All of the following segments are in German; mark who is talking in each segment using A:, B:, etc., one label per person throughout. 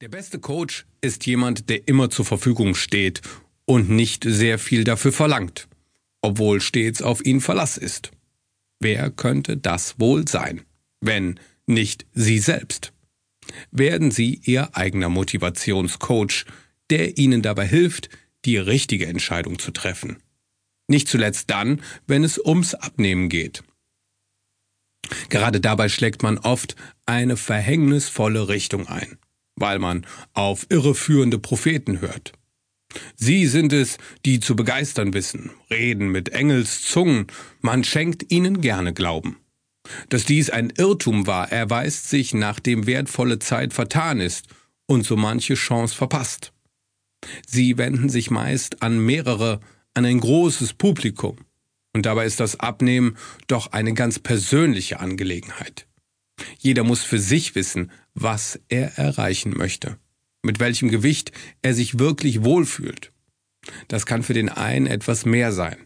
A: Der beste Coach ist jemand, der immer zur Verfügung steht und nicht sehr viel dafür verlangt, obwohl stets auf ihn Verlass ist. Wer könnte das wohl sein, wenn nicht Sie selbst? Werden Sie Ihr eigener Motivationscoach, der Ihnen dabei hilft, die richtige Entscheidung zu treffen. Nicht zuletzt dann, wenn es ums Abnehmen geht. Gerade dabei schlägt man oft eine verhängnisvolle Richtung ein weil man auf irreführende Propheten hört. Sie sind es, die zu begeistern wissen, reden mit Engelszungen, man schenkt ihnen gerne Glauben. Dass dies ein Irrtum war, erweist sich, nachdem wertvolle Zeit vertan ist und so manche Chance verpasst. Sie wenden sich meist an mehrere, an ein großes Publikum. Und dabei ist das Abnehmen doch eine ganz persönliche Angelegenheit. Jeder muss für sich wissen, was er erreichen möchte, mit welchem Gewicht er sich wirklich wohlfühlt. Das kann für den einen etwas mehr sein,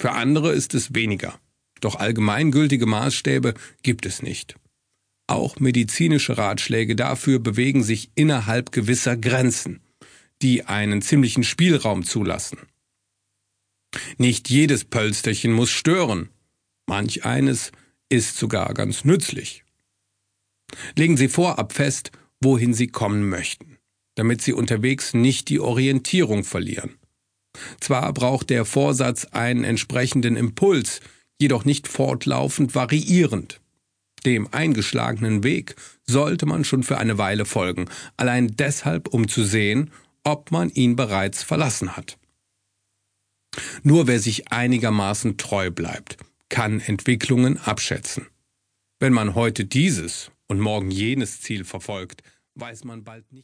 A: für andere ist es weniger. Doch allgemeingültige Maßstäbe gibt es nicht. Auch medizinische Ratschläge dafür bewegen sich innerhalb gewisser Grenzen, die einen ziemlichen Spielraum zulassen. Nicht jedes Pölsterchen muss stören, manch eines ist sogar ganz nützlich. Legen Sie vorab fest, wohin Sie kommen möchten, damit Sie unterwegs nicht die Orientierung verlieren. Zwar braucht der Vorsatz einen entsprechenden Impuls, jedoch nicht fortlaufend variierend. Dem eingeschlagenen Weg sollte man schon für eine Weile folgen, allein deshalb, um zu sehen, ob man ihn bereits verlassen hat. Nur wer sich einigermaßen treu bleibt, kann Entwicklungen abschätzen. Wenn man heute dieses und morgen jenes Ziel verfolgt, weiß man bald nicht